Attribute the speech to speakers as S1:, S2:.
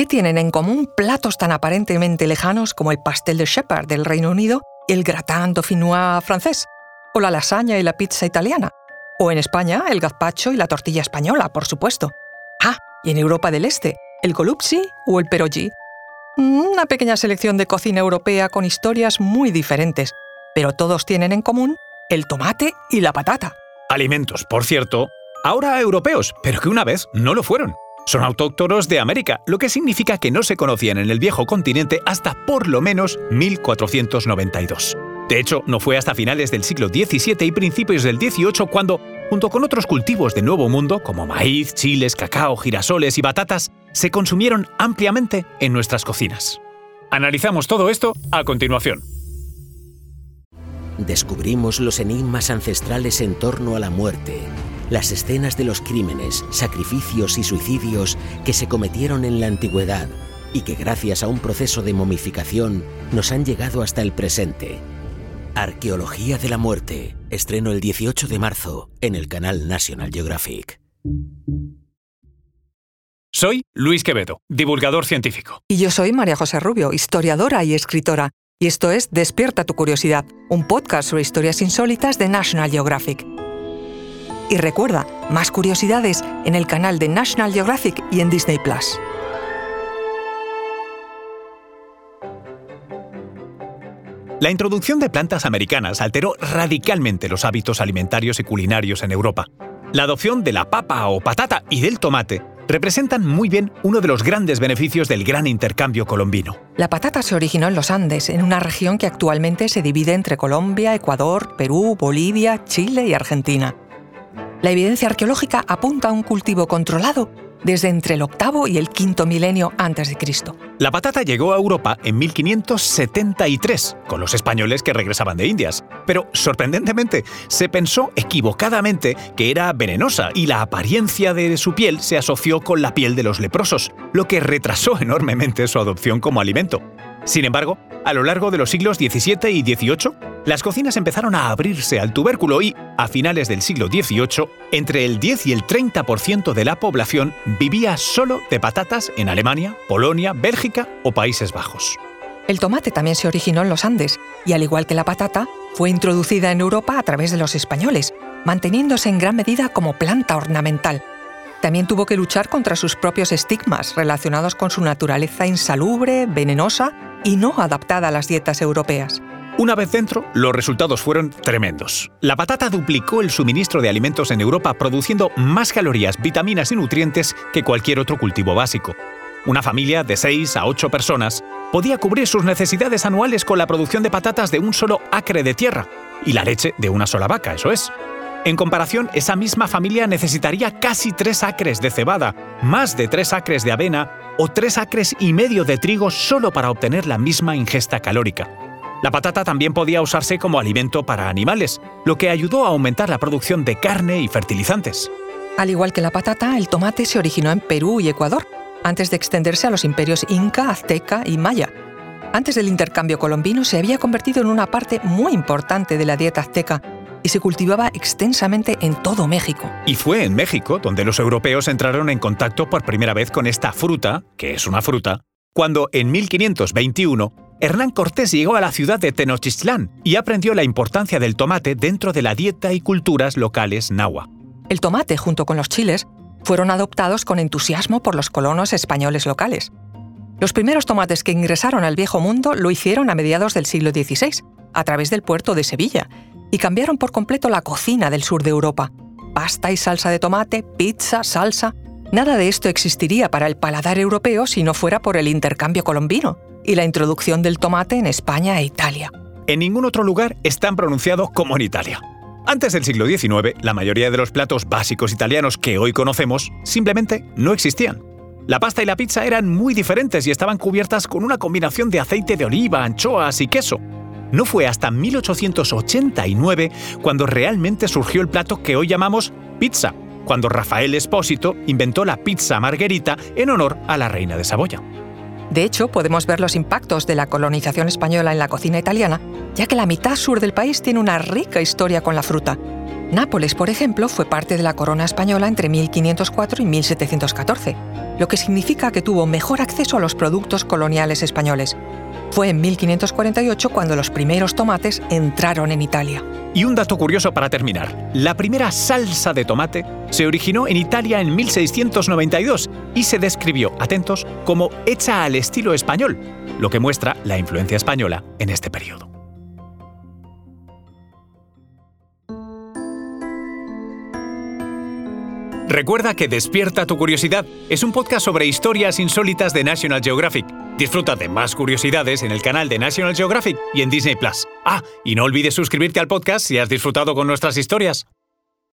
S1: ¿Qué tienen en común platos tan aparentemente lejanos como el pastel de Shepherd del Reino Unido el gratin dauphinois francés? ¿O la lasaña y la pizza italiana? ¿O en España el gazpacho y la tortilla española, por supuesto? Ah, y en Europa del Este, el golupsi o el perogi. Una pequeña selección de cocina europea con historias muy diferentes, pero todos tienen en común el tomate y la patata.
S2: Alimentos, por cierto, ahora europeos, pero que una vez no lo fueron. Son autóctonos de América, lo que significa que no se conocían en el viejo continente hasta por lo menos 1492. De hecho, no fue hasta finales del siglo XVII y principios del XVIII cuando, junto con otros cultivos de Nuevo Mundo como maíz, chiles, cacao, girasoles y batatas, se consumieron ampliamente en nuestras cocinas. Analizamos todo esto a continuación.
S3: Descubrimos los enigmas ancestrales en torno a la muerte las escenas de los crímenes, sacrificios y suicidios que se cometieron en la antigüedad y que gracias a un proceso de momificación nos han llegado hasta el presente. Arqueología de la muerte, estreno el 18 de marzo en el canal National Geographic.
S2: Soy Luis Quevedo, divulgador científico.
S1: Y yo soy María José Rubio, historiadora y escritora. Y esto es Despierta tu curiosidad, un podcast sobre historias insólitas de National Geographic. Y recuerda, más curiosidades en el canal de National Geographic y en Disney Plus.
S2: La introducción de plantas americanas alteró radicalmente los hábitos alimentarios y culinarios en Europa. La adopción de la papa o patata y del tomate representan muy bien uno de los grandes beneficios del gran intercambio colombino.
S1: La patata se originó en los Andes, en una región que actualmente se divide entre Colombia, Ecuador, Perú, Bolivia, Chile y Argentina. La evidencia arqueológica apunta a un cultivo controlado desde entre el octavo y el quinto milenio antes de Cristo.
S2: La patata llegó a Europa en 1573, con los españoles que regresaban de Indias. Pero, sorprendentemente, se pensó equivocadamente que era venenosa y la apariencia de su piel se asoció con la piel de los leprosos, lo que retrasó enormemente su adopción como alimento. Sin embargo, a lo largo de los siglos XVII y XVIII, las cocinas empezaron a abrirse al tubérculo y, a finales del siglo XVIII, entre el 10 y el 30% de la población vivía solo de patatas en Alemania, Polonia, Bélgica o Países Bajos.
S1: El tomate también se originó en los Andes y, al igual que la patata, fue introducida en Europa a través de los españoles, manteniéndose en gran medida como planta ornamental. También tuvo que luchar contra sus propios estigmas relacionados con su naturaleza insalubre, venenosa y no adaptada a las dietas europeas.
S2: Una vez dentro, los resultados fueron tremendos. La patata duplicó el suministro de alimentos en Europa, produciendo más calorías, vitaminas y nutrientes que cualquier otro cultivo básico. Una familia de 6 a 8 personas podía cubrir sus necesidades anuales con la producción de patatas de un solo acre de tierra y la leche de una sola vaca, eso es. En comparación, esa misma familia necesitaría casi 3 acres de cebada, más de 3 acres de avena o 3 acres y medio de trigo solo para obtener la misma ingesta calórica. La patata también podía usarse como alimento para animales, lo que ayudó a aumentar la producción de carne y fertilizantes.
S1: Al igual que la patata, el tomate se originó en Perú y Ecuador, antes de extenderse a los imperios Inca, Azteca y Maya. Antes del intercambio colombino se había convertido en una parte muy importante de la dieta azteca y se cultivaba extensamente en todo México.
S2: Y fue en México donde los europeos entraron en contacto por primera vez con esta fruta, que es una fruta, cuando en 1521 Hernán Cortés llegó a la ciudad de Tenochtitlán y aprendió la importancia del tomate dentro de la dieta y culturas locales nahua.
S1: El tomate, junto con los chiles, fueron adoptados con entusiasmo por los colonos españoles locales. Los primeros tomates que ingresaron al Viejo Mundo lo hicieron a mediados del siglo XVI, a través del puerto de Sevilla, y cambiaron por completo la cocina del sur de Europa. Pasta y salsa de tomate, pizza, salsa. Nada de esto existiría para el paladar europeo si no fuera por el intercambio colombino y la introducción del tomate en España e Italia.
S2: En ningún otro lugar es tan pronunciado como en Italia. Antes del siglo XIX, la mayoría de los platos básicos italianos que hoy conocemos simplemente no existían. La pasta y la pizza eran muy diferentes y estaban cubiertas con una combinación de aceite de oliva, anchoas y queso. No fue hasta 1889 cuando realmente surgió el plato que hoy llamamos pizza, cuando Rafael Espósito inventó la pizza margherita en honor a la reina de Saboya.
S1: De hecho, podemos ver los impactos de la colonización española en la cocina italiana, ya que la mitad sur del país tiene una rica historia con la fruta. Nápoles, por ejemplo, fue parte de la corona española entre 1504 y 1714, lo que significa que tuvo mejor acceso a los productos coloniales españoles. Fue en 1548 cuando los primeros tomates entraron en Italia.
S2: Y un dato curioso para terminar. La primera salsa de tomate se originó en Italia en 1692 y se describió, atentos, como hecha al estilo español, lo que muestra la influencia española en este periodo. Recuerda que Despierta tu Curiosidad es un podcast sobre historias insólitas de National Geographic. Disfruta de más curiosidades en el canal de National Geographic y en Disney Plus. Ah, y no olvides suscribirte al podcast si has disfrutado con nuestras historias.